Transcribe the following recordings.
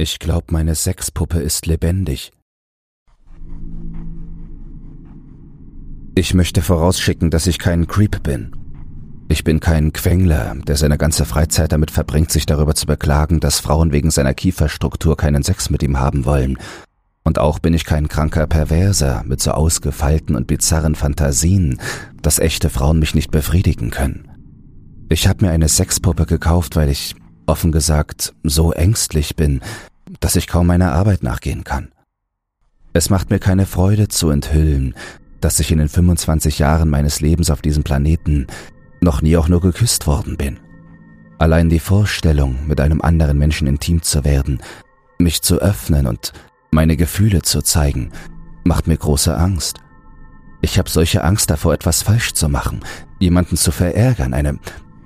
Ich glaub, meine Sexpuppe ist lebendig. Ich möchte vorausschicken, dass ich kein Creep bin. Ich bin kein Quengler, der seine ganze Freizeit damit verbringt, sich darüber zu beklagen, dass Frauen wegen seiner Kieferstruktur keinen Sex mit ihm haben wollen. Und auch bin ich kein kranker Perverser mit so ausgefeilten und bizarren Fantasien, dass echte Frauen mich nicht befriedigen können. Ich habe mir eine Sexpuppe gekauft, weil ich, offen gesagt, so ängstlich bin, dass ich kaum meiner Arbeit nachgehen kann. Es macht mir keine Freude zu enthüllen, dass ich in den 25 Jahren meines Lebens auf diesem Planeten noch nie auch nur geküsst worden bin. Allein die Vorstellung, mit einem anderen Menschen intim zu werden, mich zu öffnen und meine Gefühle zu zeigen, macht mir große Angst. Ich habe solche Angst davor, etwas falsch zu machen, jemanden zu verärgern, eine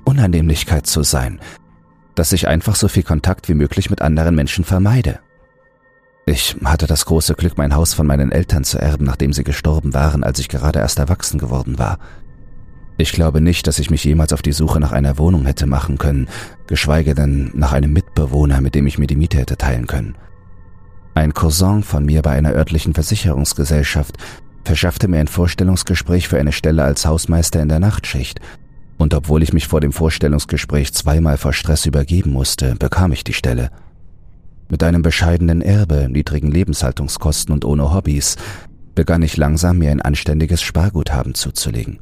Unannehmlichkeit zu sein, dass ich einfach so viel Kontakt wie möglich mit anderen Menschen vermeide. Ich hatte das große Glück, mein Haus von meinen Eltern zu erben, nachdem sie gestorben waren, als ich gerade erst erwachsen geworden war. Ich glaube nicht, dass ich mich jemals auf die Suche nach einer Wohnung hätte machen können, geschweige denn nach einem Mitbewohner, mit dem ich mir die Miete hätte teilen können. Ein Cousin von mir bei einer örtlichen Versicherungsgesellschaft verschaffte mir ein Vorstellungsgespräch für eine Stelle als Hausmeister in der Nachtschicht, und obwohl ich mich vor dem Vorstellungsgespräch zweimal vor Stress übergeben musste, bekam ich die Stelle. Mit einem bescheidenen Erbe, niedrigen Lebenshaltungskosten und ohne Hobbys begann ich langsam mir ein anständiges Sparguthaben zuzulegen.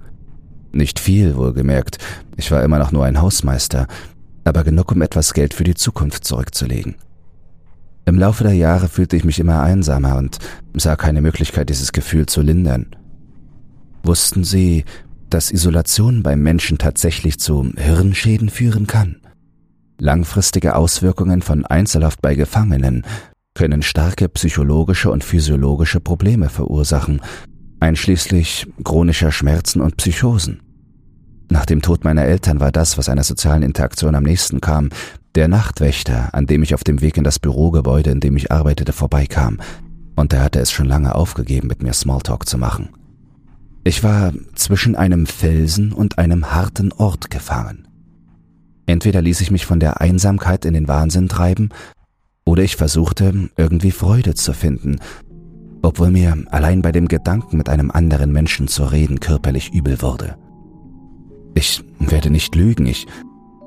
Nicht viel, wohlgemerkt, ich war immer noch nur ein Hausmeister, aber genug, um etwas Geld für die Zukunft zurückzulegen. Im Laufe der Jahre fühlte ich mich immer einsamer und sah keine Möglichkeit, dieses Gefühl zu lindern. Wussten Sie, dass Isolation beim Menschen tatsächlich zu Hirnschäden führen kann? Langfristige Auswirkungen von Einzelhaft bei Gefangenen können starke psychologische und physiologische Probleme verursachen, einschließlich chronischer Schmerzen und Psychosen. Nach dem Tod meiner Eltern war das, was einer sozialen Interaktion am nächsten kam, der Nachtwächter, an dem ich auf dem Weg in das Bürogebäude, in dem ich arbeitete, vorbeikam, und er hatte es schon lange aufgegeben, mit mir Smalltalk zu machen. Ich war zwischen einem Felsen und einem harten Ort gefangen. Entweder ließ ich mich von der Einsamkeit in den Wahnsinn treiben, oder ich versuchte irgendwie Freude zu finden, obwohl mir allein bei dem Gedanken, mit einem anderen Menschen zu reden, körperlich übel wurde. Ich werde nicht lügen, ich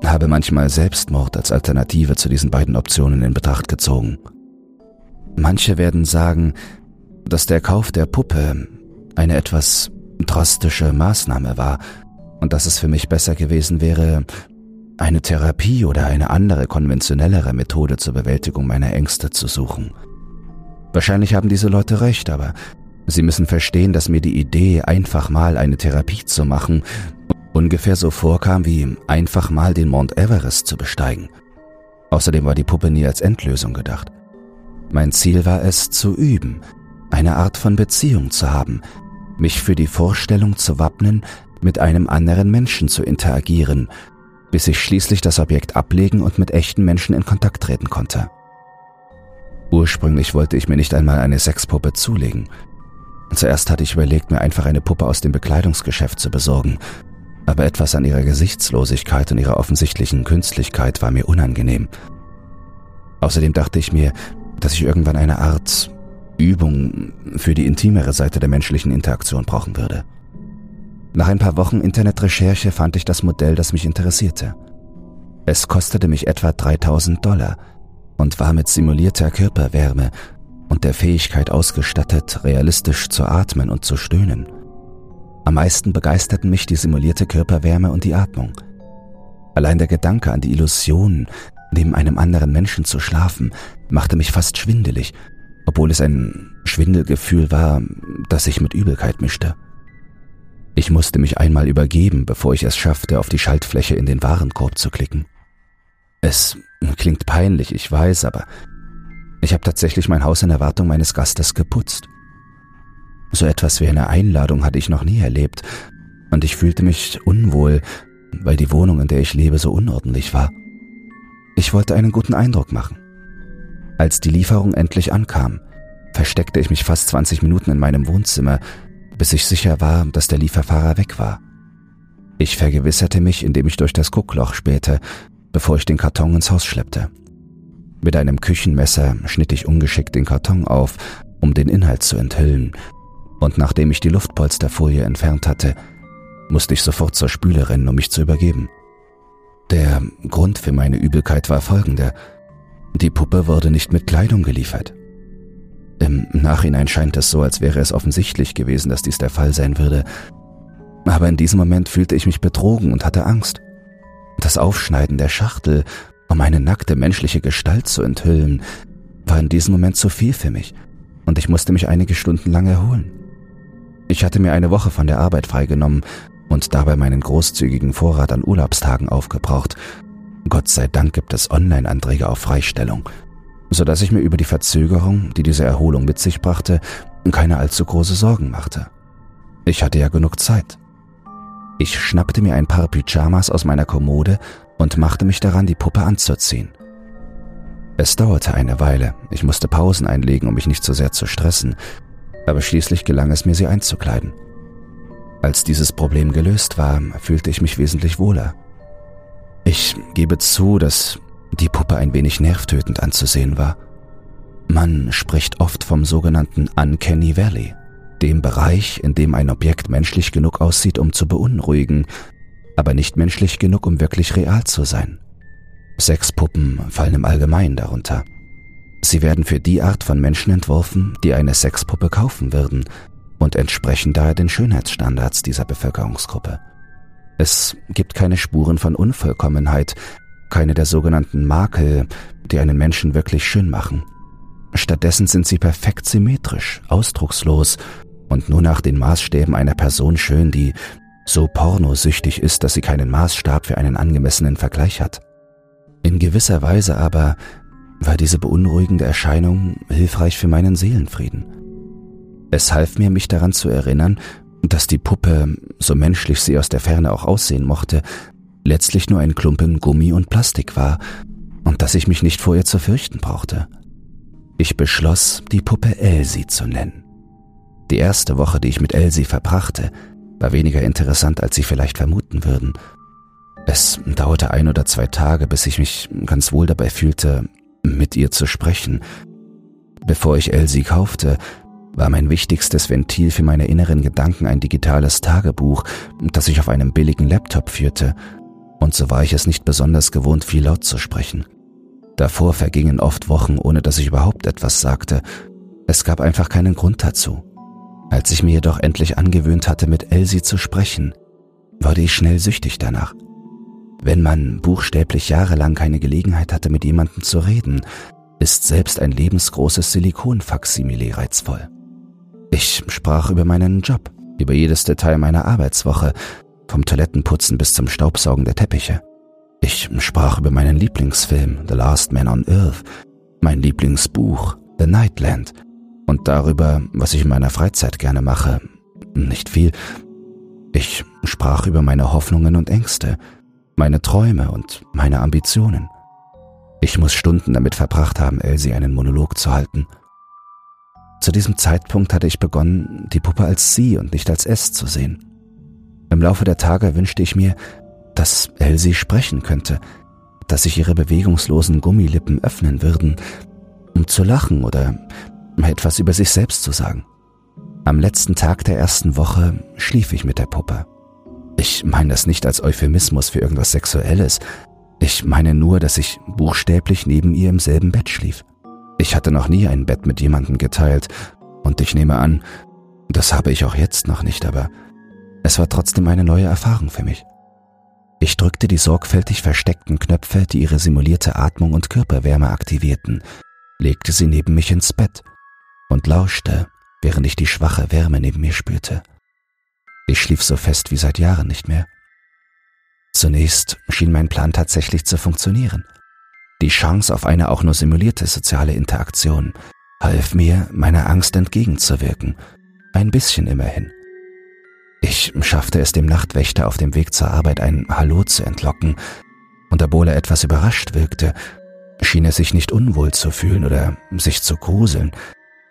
habe manchmal Selbstmord als Alternative zu diesen beiden Optionen in Betracht gezogen. Manche werden sagen, dass der Kauf der Puppe eine etwas drastische Maßnahme war und dass es für mich besser gewesen wäre, eine Therapie oder eine andere konventionellere Methode zur Bewältigung meiner Ängste zu suchen. Wahrscheinlich haben diese Leute recht, aber sie müssen verstehen, dass mir die Idee, einfach mal eine Therapie zu machen, ungefähr so vorkam wie einfach mal den Mount Everest zu besteigen. Außerdem war die Puppe nie als Endlösung gedacht. Mein Ziel war es, zu üben, eine Art von Beziehung zu haben, mich für die Vorstellung zu wappnen, mit einem anderen Menschen zu interagieren bis ich schließlich das Objekt ablegen und mit echten Menschen in Kontakt treten konnte. Ursprünglich wollte ich mir nicht einmal eine Sexpuppe zulegen. Zuerst hatte ich überlegt, mir einfach eine Puppe aus dem Bekleidungsgeschäft zu besorgen, aber etwas an ihrer Gesichtslosigkeit und ihrer offensichtlichen Künstlichkeit war mir unangenehm. Außerdem dachte ich mir, dass ich irgendwann eine Art Übung für die intimere Seite der menschlichen Interaktion brauchen würde. Nach ein paar Wochen Internetrecherche fand ich das Modell, das mich interessierte. Es kostete mich etwa 3000 Dollar und war mit simulierter Körperwärme und der Fähigkeit ausgestattet, realistisch zu atmen und zu stöhnen. Am meisten begeisterten mich die simulierte Körperwärme und die Atmung. Allein der Gedanke an die Illusion, neben einem anderen Menschen zu schlafen, machte mich fast schwindelig, obwohl es ein Schwindelgefühl war, das sich mit Übelkeit mischte. Ich musste mich einmal übergeben, bevor ich es schaffte, auf die Schaltfläche in den Warenkorb zu klicken. Es klingt peinlich, ich weiß, aber ich habe tatsächlich mein Haus in Erwartung meines Gastes geputzt. So etwas wie eine Einladung hatte ich noch nie erlebt, und ich fühlte mich unwohl, weil die Wohnung, in der ich lebe, so unordentlich war. Ich wollte einen guten Eindruck machen. Als die Lieferung endlich ankam, versteckte ich mich fast 20 Minuten in meinem Wohnzimmer, bis ich sicher war, dass der Lieferfahrer weg war. Ich vergewisserte mich, indem ich durch das Guckloch spähte, bevor ich den Karton ins Haus schleppte. Mit einem Küchenmesser schnitt ich ungeschickt den Karton auf, um den Inhalt zu enthüllen, und nachdem ich die Luftpolsterfolie entfernt hatte, musste ich sofort zur Spüle rennen, um mich zu übergeben. Der Grund für meine Übelkeit war folgender. Die Puppe wurde nicht mit Kleidung geliefert. Im Nachhinein scheint es so, als wäre es offensichtlich gewesen, dass dies der Fall sein würde. Aber in diesem Moment fühlte ich mich betrogen und hatte Angst. Das Aufschneiden der Schachtel, um eine nackte menschliche Gestalt zu enthüllen, war in diesem Moment zu viel für mich und ich musste mich einige Stunden lang erholen. Ich hatte mir eine Woche von der Arbeit freigenommen und dabei meinen großzügigen Vorrat an Urlaubstagen aufgebraucht. Gott sei Dank gibt es Online-Anträge auf Freistellung, so dass ich mir über die Verzögerung, die diese Erholung mit sich brachte, keine allzu große Sorgen machte. Ich hatte ja genug Zeit. Ich schnappte mir ein paar Pyjamas aus meiner Kommode und machte mich daran, die Puppe anzuziehen. Es dauerte eine Weile, ich musste Pausen einlegen, um mich nicht so sehr zu stressen, aber schließlich gelang es mir, sie einzukleiden. Als dieses Problem gelöst war, fühlte ich mich wesentlich wohler. Ich gebe zu, dass die Puppe ein wenig nervtötend anzusehen war. Man spricht oft vom sogenannten Uncanny Valley, dem Bereich, in dem ein Objekt menschlich genug aussieht, um zu beunruhigen, aber nicht menschlich genug, um wirklich real zu sein. Sexpuppen fallen im Allgemeinen darunter. Sie werden für die Art von Menschen entworfen, die eine Sexpuppe kaufen würden und entsprechen daher den Schönheitsstandards dieser Bevölkerungsgruppe. Es gibt keine Spuren von Unvollkommenheit, keine der sogenannten Makel, die einen Menschen wirklich schön machen. Stattdessen sind sie perfekt symmetrisch, ausdruckslos und nur nach den Maßstäben einer Person schön, die so pornosüchtig ist, dass sie keinen Maßstab für einen angemessenen Vergleich hat. In gewisser Weise aber war diese beunruhigende Erscheinung hilfreich für meinen Seelenfrieden. Es half mir, mich daran zu erinnern, dass die Puppe, so menschlich sie aus der Ferne auch aussehen mochte, letztlich nur ein Klumpen Gummi und Plastik war und dass ich mich nicht vor ihr zu fürchten brauchte. Ich beschloss, die Puppe Elsie zu nennen. Die erste Woche, die ich mit Elsie verbrachte, war weniger interessant, als Sie vielleicht vermuten würden. Es dauerte ein oder zwei Tage, bis ich mich ganz wohl dabei fühlte, mit ihr zu sprechen. Bevor ich Elsie kaufte, war mein wichtigstes Ventil für meine inneren Gedanken ein digitales Tagebuch, das ich auf einem billigen Laptop führte, und so war ich es nicht besonders gewohnt, viel laut zu sprechen. Davor vergingen oft Wochen, ohne dass ich überhaupt etwas sagte. Es gab einfach keinen Grund dazu. Als ich mir jedoch endlich angewöhnt hatte, mit Elsie zu sprechen, wurde ich schnell süchtig danach. Wenn man buchstäblich jahrelang keine Gelegenheit hatte, mit jemandem zu reden, ist selbst ein lebensgroßes Silikon-Faksimile reizvoll. Ich sprach über meinen Job, über jedes Detail meiner Arbeitswoche, vom Toilettenputzen bis zum Staubsaugen der Teppiche. Ich sprach über meinen Lieblingsfilm The Last Man on Earth, mein Lieblingsbuch The Nightland und darüber, was ich in meiner Freizeit gerne mache. Nicht viel. Ich sprach über meine Hoffnungen und Ängste, meine Träume und meine Ambitionen. Ich muss Stunden damit verbracht haben, Elsie einen Monolog zu halten. Zu diesem Zeitpunkt hatte ich begonnen, die Puppe als sie und nicht als es zu sehen. Im Laufe der Tage wünschte ich mir, dass Elsie sprechen könnte, dass sich ihre bewegungslosen Gummilippen öffnen würden, um zu lachen oder etwas über sich selbst zu sagen. Am letzten Tag der ersten Woche schlief ich mit der Puppe. Ich meine das nicht als Euphemismus für irgendwas Sexuelles. Ich meine nur, dass ich buchstäblich neben ihr im selben Bett schlief. Ich hatte noch nie ein Bett mit jemandem geteilt und ich nehme an, das habe ich auch jetzt noch nicht, aber es war trotzdem eine neue Erfahrung für mich. Ich drückte die sorgfältig versteckten Knöpfe, die ihre simulierte Atmung und Körperwärme aktivierten, legte sie neben mich ins Bett und lauschte, während ich die schwache Wärme neben mir spürte. Ich schlief so fest wie seit Jahren nicht mehr. Zunächst schien mein Plan tatsächlich zu funktionieren. Die Chance auf eine auch nur simulierte soziale Interaktion half mir, meiner Angst entgegenzuwirken, ein bisschen immerhin. Ich schaffte es dem Nachtwächter auf dem Weg zur Arbeit ein Hallo zu entlocken, und obwohl er etwas überrascht wirkte, schien er sich nicht unwohl zu fühlen oder sich zu gruseln,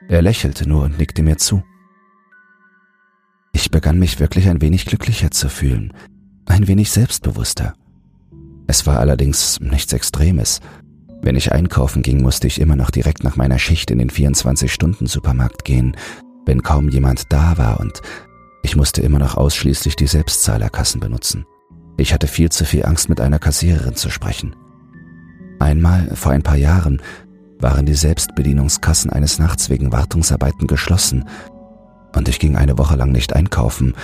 er lächelte nur und nickte mir zu. Ich begann mich wirklich ein wenig glücklicher zu fühlen, ein wenig selbstbewusster. Es war allerdings nichts Extremes. Wenn ich einkaufen ging, musste ich immer noch direkt nach meiner Schicht in den 24-Stunden-Supermarkt gehen, wenn kaum jemand da war und ich musste immer noch ausschließlich die Selbstzahlerkassen benutzen. Ich hatte viel zu viel Angst, mit einer Kassiererin zu sprechen. Einmal, vor ein paar Jahren, waren die Selbstbedienungskassen eines Nachts wegen Wartungsarbeiten geschlossen und ich ging eine Woche lang nicht einkaufen,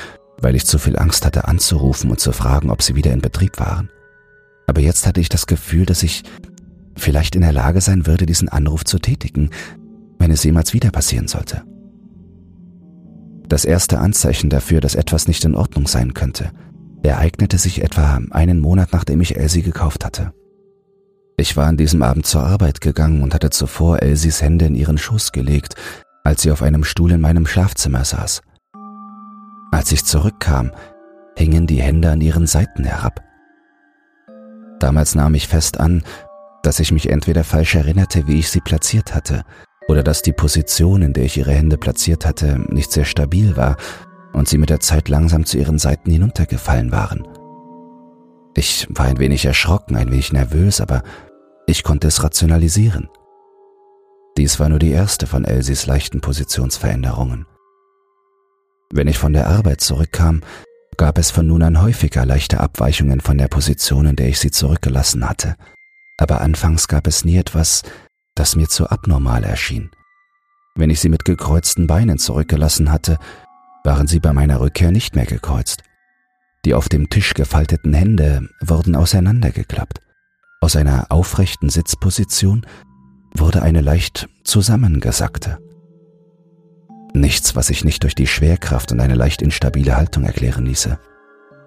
weil ich zu viel Angst hatte anzurufen und zu fragen, ob sie wieder in Betrieb waren. Aber jetzt hatte ich das Gefühl, dass ich vielleicht in der Lage sein würde, diesen Anruf zu tätigen, wenn es jemals wieder passieren sollte. Das erste Anzeichen dafür, dass etwas nicht in Ordnung sein könnte, ereignete sich etwa einen Monat nachdem ich Elsie gekauft hatte. Ich war an diesem Abend zur Arbeit gegangen und hatte zuvor Elsies Hände in ihren Schoß gelegt, als sie auf einem Stuhl in meinem Schlafzimmer saß. Als ich zurückkam, hingen die Hände an ihren Seiten herab. Damals nahm ich fest an, dass ich mich entweder falsch erinnerte, wie ich sie platziert hatte, oder dass die Position, in der ich ihre Hände platziert hatte, nicht sehr stabil war und sie mit der Zeit langsam zu ihren Seiten hinuntergefallen waren. Ich war ein wenig erschrocken, ein wenig nervös, aber ich konnte es rationalisieren. Dies war nur die erste von Elsies leichten Positionsveränderungen. Wenn ich von der Arbeit zurückkam, gab es von nun an häufiger leichte Abweichungen von der Position, in der ich sie zurückgelassen hatte, aber anfangs gab es nie etwas, das mir zu abnormal erschien. Wenn ich sie mit gekreuzten Beinen zurückgelassen hatte, waren sie bei meiner Rückkehr nicht mehr gekreuzt. Die auf dem Tisch gefalteten Hände wurden auseinandergeklappt. Aus einer aufrechten Sitzposition wurde eine leicht zusammengesackte. Nichts, was sich nicht durch die Schwerkraft und eine leicht instabile Haltung erklären ließe.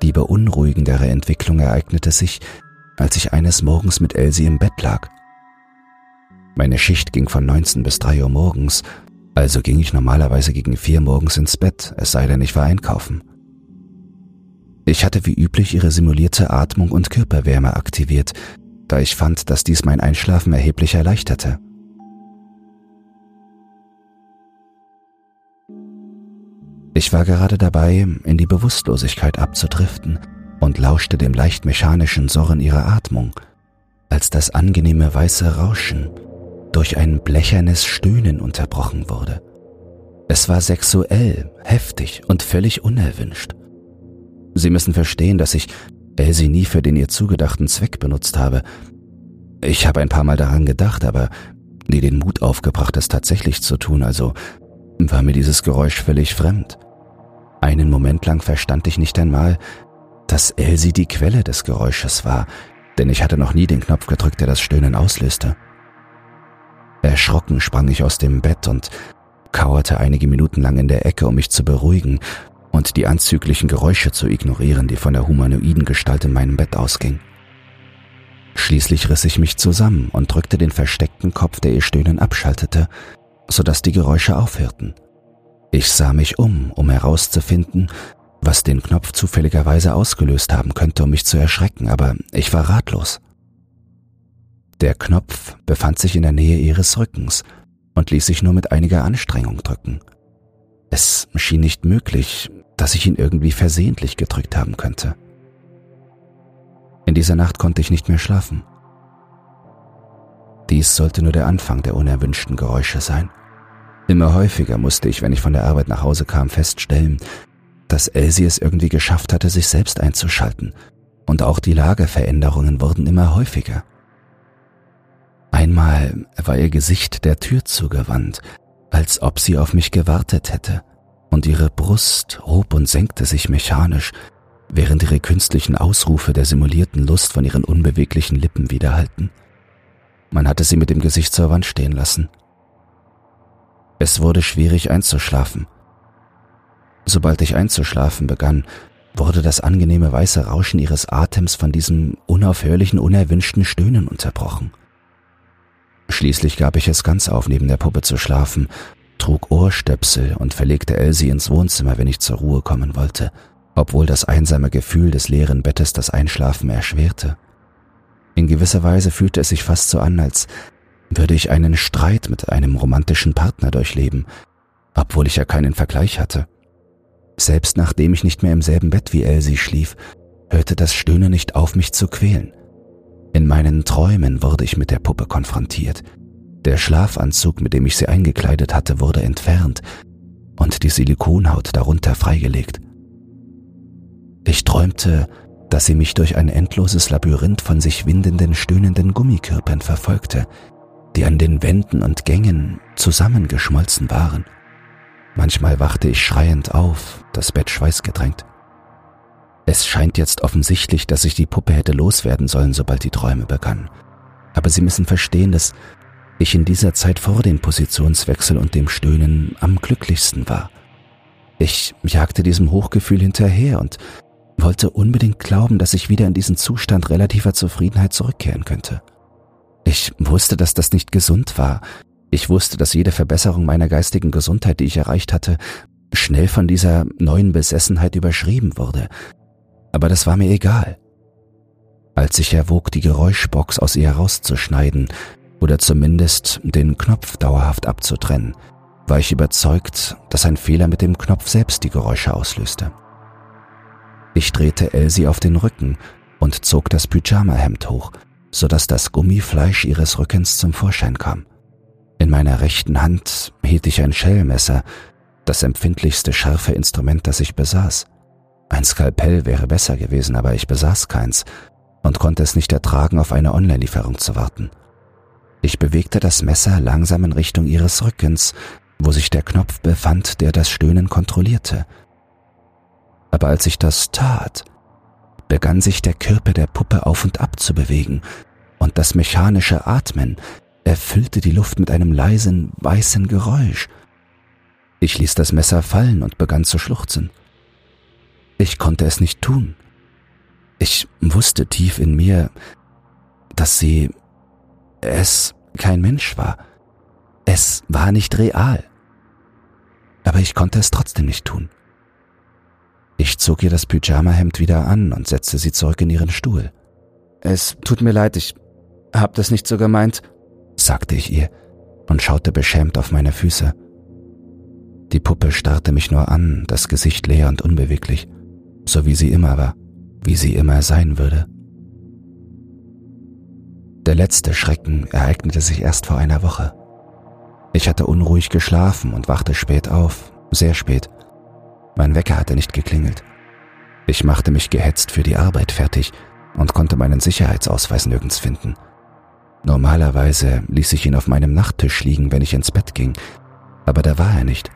Die beunruhigendere Entwicklung ereignete sich, als ich eines Morgens mit Elsie im Bett lag meine Schicht ging von 19 bis 3 Uhr morgens, also ging ich normalerweise gegen 4 morgens ins Bett, es sei denn, ich war einkaufen. Ich hatte wie üblich ihre simulierte Atmung und Körperwärme aktiviert, da ich fand, dass dies mein Einschlafen erheblich erleichterte. Ich war gerade dabei, in die Bewusstlosigkeit abzudriften und lauschte dem leicht mechanischen Surren ihrer Atmung, als das angenehme weiße Rauschen durch ein blechernes Stöhnen unterbrochen wurde. Es war sexuell, heftig und völlig unerwünscht. Sie müssen verstehen, dass ich Elsie nie für den ihr zugedachten Zweck benutzt habe. Ich habe ein paar Mal daran gedacht, aber nie den Mut aufgebracht, es tatsächlich zu tun, also war mir dieses Geräusch völlig fremd. Einen Moment lang verstand ich nicht einmal, dass Elsie die Quelle des Geräusches war, denn ich hatte noch nie den Knopf gedrückt, der das Stöhnen auslöste. Erschrocken sprang ich aus dem Bett und kauerte einige Minuten lang in der Ecke, um mich zu beruhigen und die anzüglichen Geräusche zu ignorieren, die von der humanoiden Gestalt in meinem Bett ausging. Schließlich riss ich mich zusammen und drückte den versteckten Kopf, der ihr Stöhnen abschaltete, sodass die Geräusche aufhörten. Ich sah mich um, um herauszufinden, was den Knopf zufälligerweise ausgelöst haben könnte, um mich zu erschrecken, aber ich war ratlos. Der Knopf befand sich in der Nähe ihres Rückens und ließ sich nur mit einiger Anstrengung drücken. Es schien nicht möglich, dass ich ihn irgendwie versehentlich gedrückt haben könnte. In dieser Nacht konnte ich nicht mehr schlafen. Dies sollte nur der Anfang der unerwünschten Geräusche sein. Immer häufiger musste ich, wenn ich von der Arbeit nach Hause kam, feststellen, dass Elsie es irgendwie geschafft hatte, sich selbst einzuschalten, und auch die Lageveränderungen wurden immer häufiger. Einmal war ihr Gesicht der Tür zugewandt, als ob sie auf mich gewartet hätte, und ihre Brust hob und senkte sich mechanisch, während ihre künstlichen Ausrufe der simulierten Lust von ihren unbeweglichen Lippen widerhallten. Man hatte sie mit dem Gesicht zur Wand stehen lassen. Es wurde schwierig einzuschlafen. Sobald ich einzuschlafen begann, wurde das angenehme weiße Rauschen ihres Atems von diesem unaufhörlichen, unerwünschten Stöhnen unterbrochen. Schließlich gab ich es ganz auf, neben der Puppe zu schlafen, trug Ohrstöpsel und verlegte Elsie ins Wohnzimmer, wenn ich zur Ruhe kommen wollte, obwohl das einsame Gefühl des leeren Bettes das Einschlafen erschwerte. In gewisser Weise fühlte es sich fast so an, als würde ich einen Streit mit einem romantischen Partner durchleben, obwohl ich ja keinen Vergleich hatte. Selbst nachdem ich nicht mehr im selben Bett wie Elsie schlief, hörte das Stöhnen nicht auf, mich zu quälen. In meinen Träumen wurde ich mit der Puppe konfrontiert. Der Schlafanzug, mit dem ich sie eingekleidet hatte, wurde entfernt und die Silikonhaut darunter freigelegt. Ich träumte, dass sie mich durch ein endloses Labyrinth von sich windenden, stöhnenden Gummikörpern verfolgte, die an den Wänden und Gängen zusammengeschmolzen waren. Manchmal wachte ich schreiend auf, das Bett schweißgedrängt. Es scheint jetzt offensichtlich, dass ich die Puppe hätte loswerden sollen, sobald die Träume begannen. Aber Sie müssen verstehen, dass ich in dieser Zeit vor dem Positionswechsel und dem Stöhnen am glücklichsten war. Ich jagte diesem Hochgefühl hinterher und wollte unbedingt glauben, dass ich wieder in diesen Zustand relativer Zufriedenheit zurückkehren könnte. Ich wusste, dass das nicht gesund war. Ich wusste, dass jede Verbesserung meiner geistigen Gesundheit, die ich erreicht hatte, schnell von dieser neuen Besessenheit überschrieben wurde. Aber das war mir egal. Als ich erwog, die Geräuschbox aus ihr herauszuschneiden oder zumindest den Knopf dauerhaft abzutrennen, war ich überzeugt, dass ein Fehler mit dem Knopf selbst die Geräusche auslöste. Ich drehte Elsie auf den Rücken und zog das Pyjama-Hemd hoch, sodass das Gummifleisch ihres Rückens zum Vorschein kam. In meiner rechten Hand hielt ich ein Schellmesser, das empfindlichste scharfe Instrument, das ich besaß. Ein Skalpell wäre besser gewesen, aber ich besaß keins und konnte es nicht ertragen, auf eine Online-Lieferung zu warten. Ich bewegte das Messer langsam in Richtung ihres Rückens, wo sich der Knopf befand, der das Stöhnen kontrollierte – aber als ich das tat, begann sich der Körper der Puppe auf und ab zu bewegen, und das mechanische Atmen erfüllte die Luft mit einem leisen, weißen Geräusch. Ich ließ das Messer fallen und begann zu schluchzen. Ich konnte es nicht tun. Ich wusste tief in mir, dass sie es kein Mensch war. Es war nicht real. Aber ich konnte es trotzdem nicht tun. Ich zog ihr das Pyjamahemd wieder an und setzte sie zurück in ihren Stuhl. Es tut mir leid, ich hab das nicht so gemeint, sagte ich ihr und schaute beschämt auf meine Füße. Die Puppe starrte mich nur an, das Gesicht leer und unbeweglich, so wie sie immer war, wie sie immer sein würde. Der letzte Schrecken ereignete sich erst vor einer Woche. Ich hatte unruhig geschlafen und wachte spät auf, sehr spät. Mein Wecker hatte nicht geklingelt. Ich machte mich gehetzt für die Arbeit fertig und konnte meinen Sicherheitsausweis nirgends finden. Normalerweise ließ ich ihn auf meinem Nachttisch liegen, wenn ich ins Bett ging, aber da war er nicht.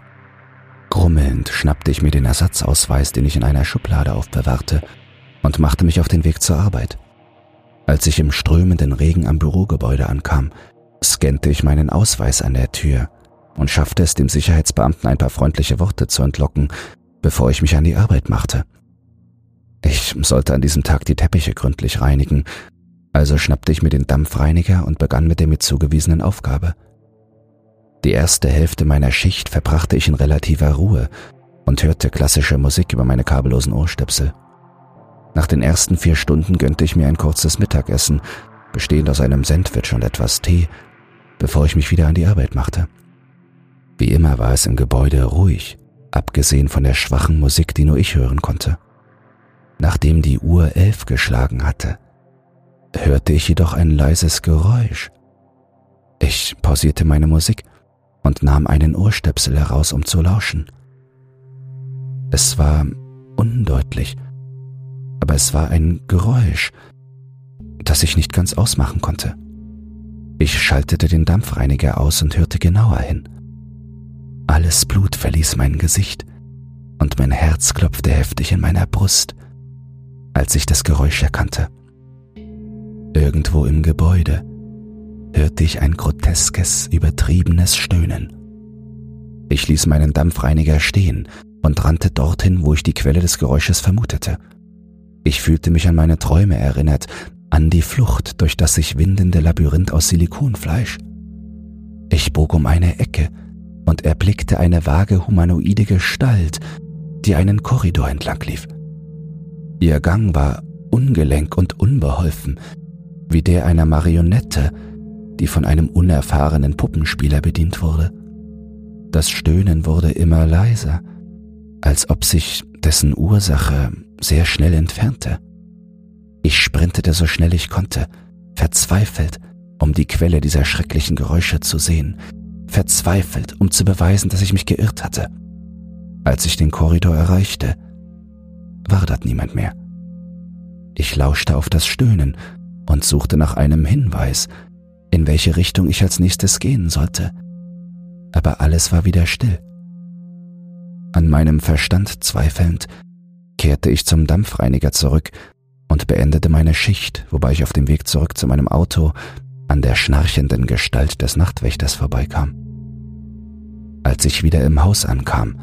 Grummelnd schnappte ich mir den Ersatzausweis, den ich in einer Schublade aufbewahrte, und machte mich auf den Weg zur Arbeit. Als ich im strömenden Regen am Bürogebäude ankam, scannte ich meinen Ausweis an der Tür und schaffte es dem Sicherheitsbeamten ein paar freundliche Worte zu entlocken, bevor ich mich an die Arbeit machte. Ich sollte an diesem Tag die Teppiche gründlich reinigen, also schnappte ich mir den Dampfreiniger und begann mit der mir zugewiesenen Aufgabe. Die erste Hälfte meiner Schicht verbrachte ich in relativer Ruhe und hörte klassische Musik über meine kabellosen Ohrstöpsel. Nach den ersten vier Stunden gönnte ich mir ein kurzes Mittagessen, bestehend aus einem Sandwich und etwas Tee, bevor ich mich wieder an die Arbeit machte. Wie immer war es im Gebäude ruhig abgesehen von der schwachen Musik, die nur ich hören konnte. Nachdem die Uhr elf geschlagen hatte, hörte ich jedoch ein leises Geräusch. Ich pausierte meine Musik und nahm einen Ohrstöpsel heraus, um zu lauschen. Es war undeutlich, aber es war ein Geräusch, das ich nicht ganz ausmachen konnte. Ich schaltete den Dampfreiniger aus und hörte genauer hin. Alles Blut verließ mein Gesicht und mein Herz klopfte heftig in meiner Brust, als ich das Geräusch erkannte. Irgendwo im Gebäude hörte ich ein groteskes, übertriebenes Stöhnen. Ich ließ meinen Dampfreiniger stehen und rannte dorthin, wo ich die Quelle des Geräusches vermutete. Ich fühlte mich an meine Träume erinnert, an die Flucht durch das sich windende Labyrinth aus Silikonfleisch. Ich bog um eine Ecke und erblickte eine vage humanoide Gestalt, die einen Korridor entlang lief. Ihr Gang war ungelenk und unbeholfen, wie der einer Marionette, die von einem unerfahrenen Puppenspieler bedient wurde. Das Stöhnen wurde immer leiser, als ob sich dessen Ursache sehr schnell entfernte. Ich sprintete so schnell ich konnte, verzweifelt, um die Quelle dieser schrecklichen Geräusche zu sehen, verzweifelt, um zu beweisen, dass ich mich geirrt hatte. Als ich den Korridor erreichte, war dort niemand mehr. Ich lauschte auf das Stöhnen und suchte nach einem Hinweis, in welche Richtung ich als nächstes gehen sollte. Aber alles war wieder still. An meinem Verstand zweifelnd, kehrte ich zum Dampfreiniger zurück und beendete meine Schicht, wobei ich auf dem Weg zurück zu meinem Auto an der schnarchenden Gestalt des Nachtwächters vorbeikam. Als ich wieder im Haus ankam,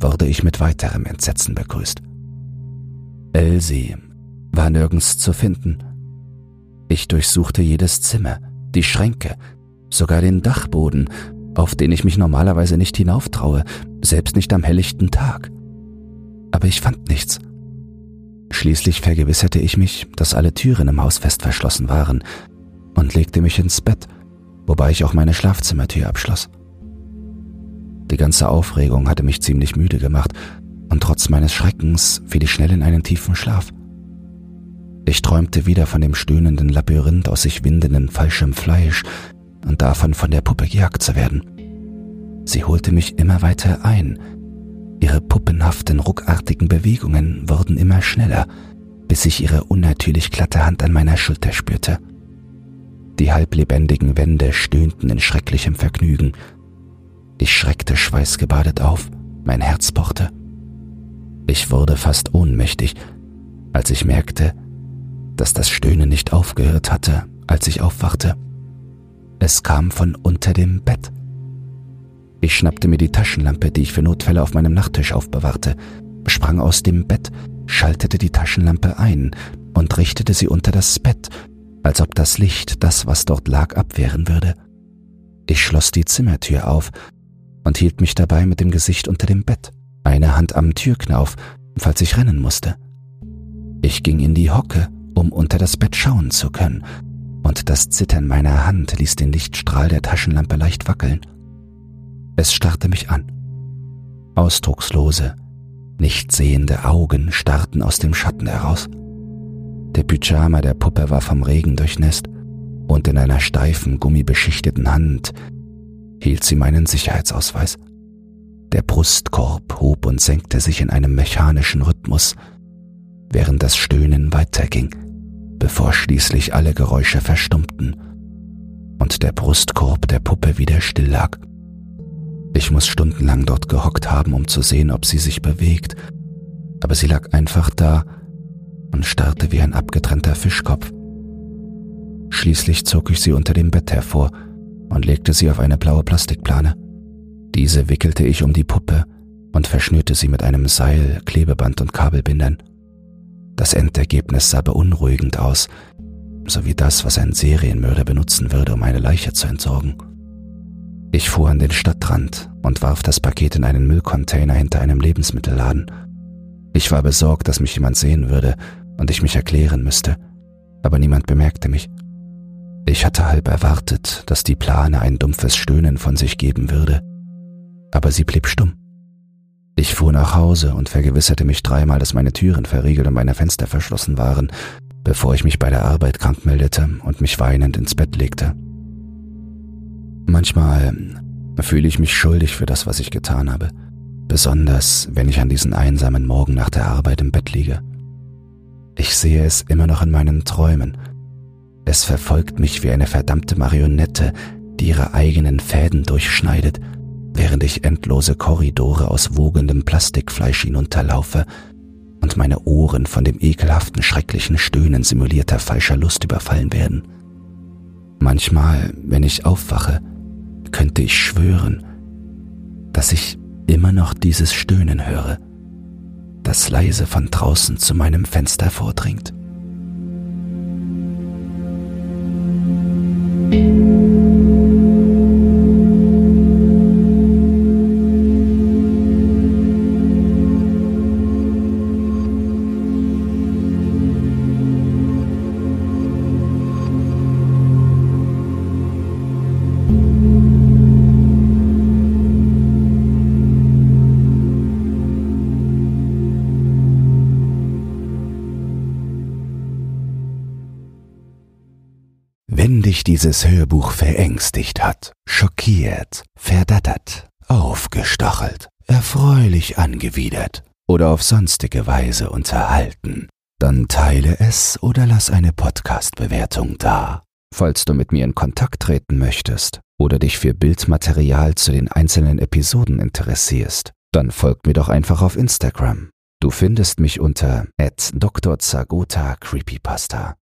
wurde ich mit weiterem Entsetzen begrüßt. Elsie war nirgends zu finden. Ich durchsuchte jedes Zimmer, die Schränke, sogar den Dachboden, auf den ich mich normalerweise nicht hinauftraue, selbst nicht am helllichten Tag. Aber ich fand nichts. Schließlich vergewisserte ich mich, dass alle Türen im Haus fest verschlossen waren und legte mich ins Bett, wobei ich auch meine Schlafzimmertür abschloss. Die ganze Aufregung hatte mich ziemlich müde gemacht und trotz meines Schreckens fiel ich schnell in einen tiefen Schlaf. Ich träumte wieder von dem stöhnenden Labyrinth aus sich windenden falschem Fleisch und davon von der Puppe gejagt zu werden. Sie holte mich immer weiter ein. Ihre puppenhaften, ruckartigen Bewegungen wurden immer schneller, bis ich ihre unnatürlich glatte Hand an meiner Schulter spürte. Die halblebendigen Wände stöhnten in schrecklichem Vergnügen. Ich schreckte schweißgebadet auf, mein Herz pochte. Ich wurde fast ohnmächtig, als ich merkte, dass das Stöhnen nicht aufgehört hatte, als ich aufwachte. Es kam von unter dem Bett. Ich schnappte mir die Taschenlampe, die ich für Notfälle auf meinem Nachttisch aufbewahrte, sprang aus dem Bett, schaltete die Taschenlampe ein und richtete sie unter das Bett, als ob das Licht das, was dort lag, abwehren würde. Ich schloss die Zimmertür auf und hielt mich dabei mit dem Gesicht unter dem Bett, eine Hand am Türknauf, falls ich rennen musste. Ich ging in die Hocke, um unter das Bett schauen zu können, und das Zittern meiner Hand ließ den Lichtstrahl der Taschenlampe leicht wackeln. Es starrte mich an. Ausdruckslose, nicht sehende Augen starrten aus dem Schatten heraus. Der Pyjama der Puppe war vom Regen durchnässt und in einer steifen, gummibeschichteten Hand hielt sie meinen Sicherheitsausweis. Der Brustkorb hob und senkte sich in einem mechanischen Rhythmus, während das Stöhnen weiterging, bevor schließlich alle Geräusche verstummten und der Brustkorb der Puppe wieder still lag. Ich muss stundenlang dort gehockt haben, um zu sehen, ob sie sich bewegt, aber sie lag einfach da und starrte wie ein abgetrennter Fischkopf. Schließlich zog ich sie unter dem Bett hervor und legte sie auf eine blaue Plastikplane. Diese wickelte ich um die Puppe und verschnürte sie mit einem Seil, Klebeband und Kabelbindern. Das Endergebnis sah beunruhigend aus, so wie das, was ein Serienmörder benutzen würde, um eine Leiche zu entsorgen. Ich fuhr an den Stadtrand und warf das Paket in einen Müllcontainer hinter einem Lebensmittelladen. Ich war besorgt, dass mich jemand sehen würde und ich mich erklären müsste, aber niemand bemerkte mich. Ich hatte halb erwartet, dass die Plane ein dumpfes Stöhnen von sich geben würde, aber sie blieb stumm. Ich fuhr nach Hause und vergewisserte mich dreimal, dass meine Türen verriegelt und meine Fenster verschlossen waren, bevor ich mich bei der Arbeit krank meldete und mich weinend ins Bett legte. Manchmal fühle ich mich schuldig für das, was ich getan habe, besonders wenn ich an diesen einsamen Morgen nach der Arbeit im Bett liege. Ich sehe es immer noch in meinen Träumen. Es verfolgt mich wie eine verdammte Marionette, die ihre eigenen Fäden durchschneidet, während ich endlose Korridore aus wogendem Plastikfleisch hinunterlaufe und meine Ohren von dem ekelhaften, schrecklichen Stöhnen simulierter falscher Lust überfallen werden. Manchmal, wenn ich aufwache, könnte ich schwören, dass ich immer noch dieses Stöhnen höre das leise von draußen zu meinem Fenster vordringt. Dieses Hörbuch verängstigt hat, schockiert, verdattert, aufgestachelt, erfreulich angewidert oder auf sonstige Weise unterhalten, dann teile es oder lass eine Podcast-Bewertung da. Falls du mit mir in Kontakt treten möchtest oder dich für Bildmaterial zu den einzelnen Episoden interessierst, dann folg mir doch einfach auf Instagram. Du findest mich unter @drzagota Creepypasta.